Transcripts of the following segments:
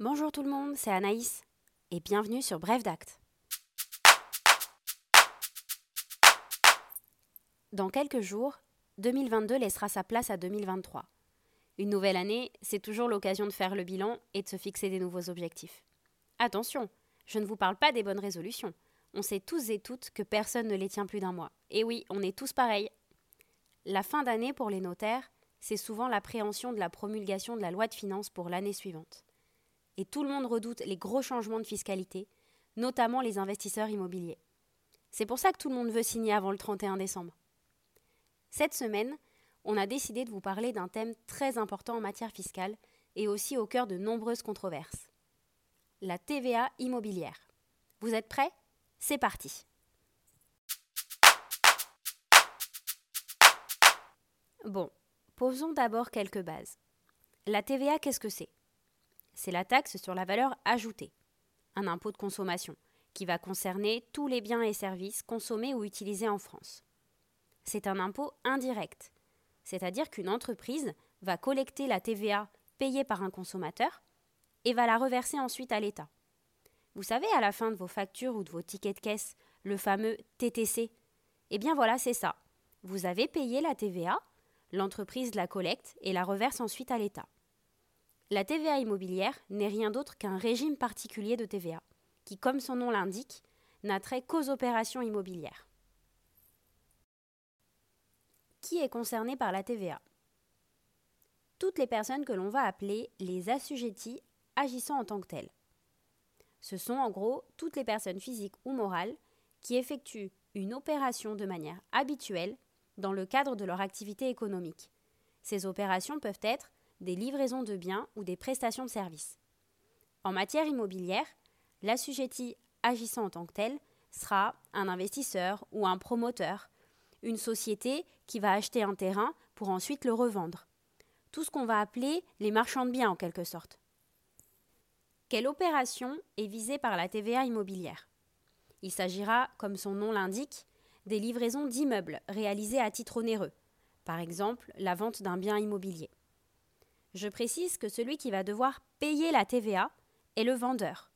Bonjour tout le monde, c'est Anaïs et bienvenue sur Bref d'Acte. Dans quelques jours, 2022 laissera sa place à 2023. Une nouvelle année, c'est toujours l'occasion de faire le bilan et de se fixer des nouveaux objectifs. Attention, je ne vous parle pas des bonnes résolutions. On sait tous et toutes que personne ne les tient plus d'un mois. Et oui, on est tous pareils. La fin d'année pour les notaires, c'est souvent l'appréhension de la promulgation de la loi de finances pour l'année suivante et tout le monde redoute les gros changements de fiscalité, notamment les investisseurs immobiliers. C'est pour ça que tout le monde veut signer avant le 31 décembre. Cette semaine, on a décidé de vous parler d'un thème très important en matière fiscale et aussi au cœur de nombreuses controverses. La TVA immobilière. Vous êtes prêts? C'est parti. Bon, posons d'abord quelques bases. La TVA, qu'est-ce que c'est? C'est la taxe sur la valeur ajoutée, un impôt de consommation, qui va concerner tous les biens et services consommés ou utilisés en France. C'est un impôt indirect, c'est-à-dire qu'une entreprise va collecter la TVA payée par un consommateur et va la reverser ensuite à l'État. Vous savez, à la fin de vos factures ou de vos tickets de caisse, le fameux TTC Eh bien voilà, c'est ça. Vous avez payé la TVA, l'entreprise la collecte et la reverse ensuite à l'État. La TVA immobilière n'est rien d'autre qu'un régime particulier de TVA, qui, comme son nom l'indique, n'a trait qu'aux opérations immobilières. Qui est concerné par la TVA Toutes les personnes que l'on va appeler les assujettis agissant en tant que telles. Ce sont en gros toutes les personnes physiques ou morales qui effectuent une opération de manière habituelle dans le cadre de leur activité économique. Ces opérations peuvent être des livraisons de biens ou des prestations de services. En matière immobilière, l'assujetti agissant en tant que tel sera un investisseur ou un promoteur, une société qui va acheter un terrain pour ensuite le revendre. Tout ce qu'on va appeler les marchands de biens en quelque sorte. Quelle opération est visée par la TVA immobilière? Il s'agira, comme son nom l'indique, des livraisons d'immeubles réalisées à titre onéreux, par exemple la vente d'un bien immobilier. Je précise que celui qui va devoir payer la TVA est le vendeur.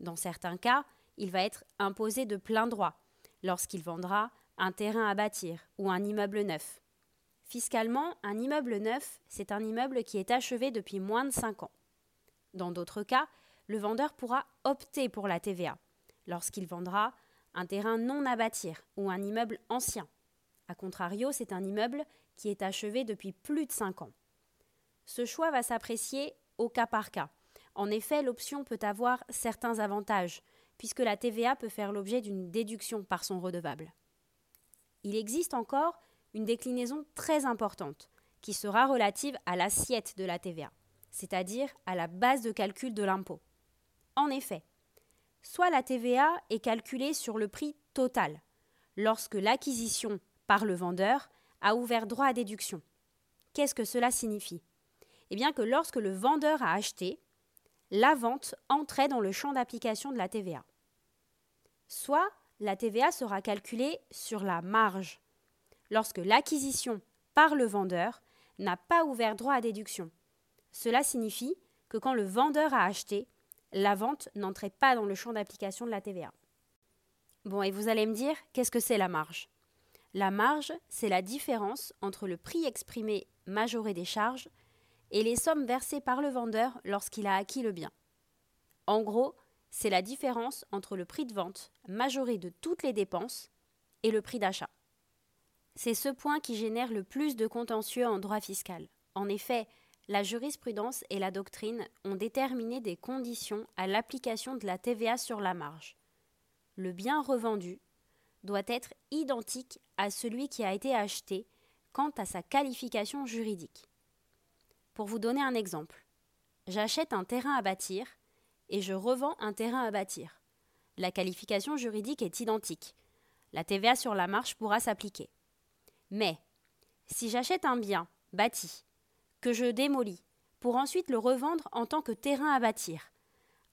Dans certains cas, il va être imposé de plein droit lorsqu'il vendra un terrain à bâtir ou un immeuble neuf. Fiscalement, un immeuble neuf, c'est un immeuble qui est achevé depuis moins de 5 ans. Dans d'autres cas, le vendeur pourra opter pour la TVA lorsqu'il vendra un terrain non à bâtir ou un immeuble ancien. A contrario, c'est un immeuble qui est achevé depuis plus de 5 ans. Ce choix va s'apprécier au cas par cas. En effet, l'option peut avoir certains avantages, puisque la TVA peut faire l'objet d'une déduction par son redevable. Il existe encore une déclinaison très importante, qui sera relative à l'assiette de la TVA, c'est-à-dire à la base de calcul de l'impôt. En effet, soit la TVA est calculée sur le prix total, lorsque l'acquisition par le vendeur a ouvert droit à déduction. Qu'est-ce que cela signifie? Eh bien que lorsque le vendeur a acheté, la vente entrait dans le champ d'application de la TVA. Soit la TVA sera calculée sur la marge, lorsque l'acquisition par le vendeur n'a pas ouvert droit à déduction. Cela signifie que quand le vendeur a acheté, la vente n'entrait pas dans le champ d'application de la TVA. Bon, et vous allez me dire, qu'est-ce que c'est la marge? La marge, c'est la différence entre le prix exprimé majoré des charges et les sommes versées par le vendeur lorsqu'il a acquis le bien. En gros, c'est la différence entre le prix de vente, majoré de toutes les dépenses, et le prix d'achat. C'est ce point qui génère le plus de contentieux en droit fiscal. En effet, la jurisprudence et la doctrine ont déterminé des conditions à l'application de la TVA sur la marge. Le bien revendu doit être identique à celui qui a été acheté quant à sa qualification juridique. Pour vous donner un exemple, j'achète un terrain à bâtir et je revends un terrain à bâtir. La qualification juridique est identique. La TVA sur la marche pourra s'appliquer. Mais si j'achète un bien bâti que je démolis pour ensuite le revendre en tant que terrain à bâtir,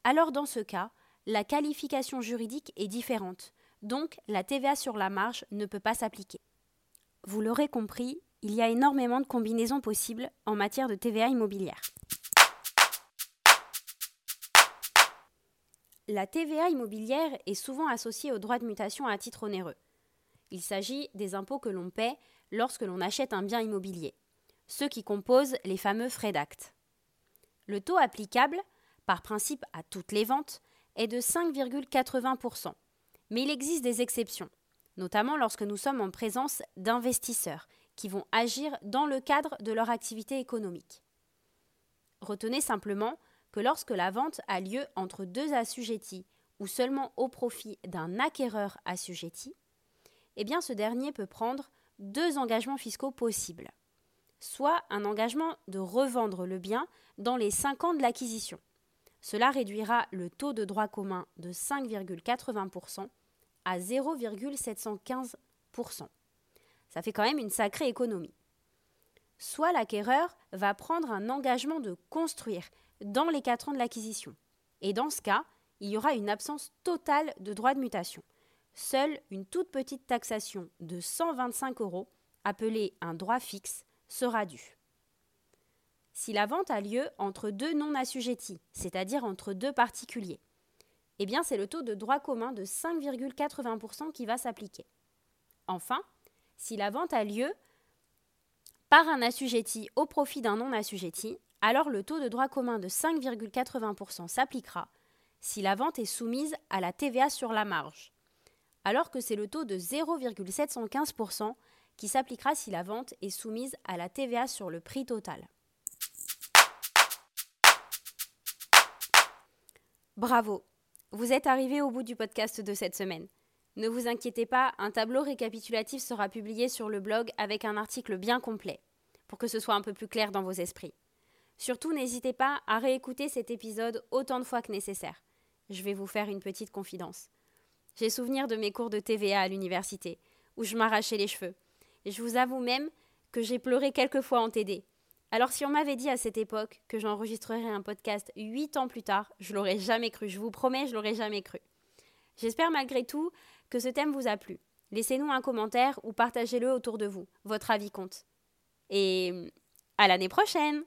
alors dans ce cas, la qualification juridique est différente, donc la TVA sur la marge ne peut pas s'appliquer. Vous l'aurez compris, il y a énormément de combinaisons possibles en matière de TVA immobilière. La TVA immobilière est souvent associée au droit de mutation à titre onéreux. Il s'agit des impôts que l'on paie lorsque l'on achète un bien immobilier, ceux qui composent les fameux frais d'acte. Le taux applicable, par principe à toutes les ventes, est de 5,80%, mais il existe des exceptions, notamment lorsque nous sommes en présence d'investisseurs qui vont agir dans le cadre de leur activité économique. Retenez simplement que lorsque la vente a lieu entre deux assujettis ou seulement au profit d'un acquéreur assujetti, eh ce dernier peut prendre deux engagements fiscaux possibles. Soit un engagement de revendre le bien dans les cinq ans de l'acquisition. Cela réduira le taux de droit commun de 5,80% à 0,715%. Ça fait quand même une sacrée économie. Soit l'acquéreur va prendre un engagement de construire dans les 4 ans de l'acquisition. Et dans ce cas, il y aura une absence totale de droit de mutation. Seule une toute petite taxation de 125 euros, appelée un droit fixe, sera due. Si la vente a lieu entre deux non-assujettis, c'est-à-dire entre deux particuliers, eh bien c'est le taux de droit commun de 5,80% qui va s'appliquer. Enfin, si la vente a lieu par un assujetti au profit d'un non-assujetti, alors le taux de droit commun de 5,80% s'appliquera si la vente est soumise à la TVA sur la marge, alors que c'est le taux de 0,715% qui s'appliquera si la vente est soumise à la TVA sur le prix total. Bravo, vous êtes arrivé au bout du podcast de cette semaine. Ne vous inquiétez pas, un tableau récapitulatif sera publié sur le blog avec un article bien complet, pour que ce soit un peu plus clair dans vos esprits. Surtout, n'hésitez pas à réécouter cet épisode autant de fois que nécessaire. Je vais vous faire une petite confidence. J'ai souvenir de mes cours de TVA à l'université, où je m'arrachais les cheveux. Et je vous avoue même que j'ai pleuré quelques fois en TD. Alors si on m'avait dit à cette époque que j'enregistrerais un podcast huit ans plus tard, je l'aurais jamais cru. Je vous promets, je l'aurais jamais cru. J'espère malgré tout que ce thème vous a plu. Laissez-nous un commentaire ou partagez-le autour de vous. Votre avis compte. Et à l'année prochaine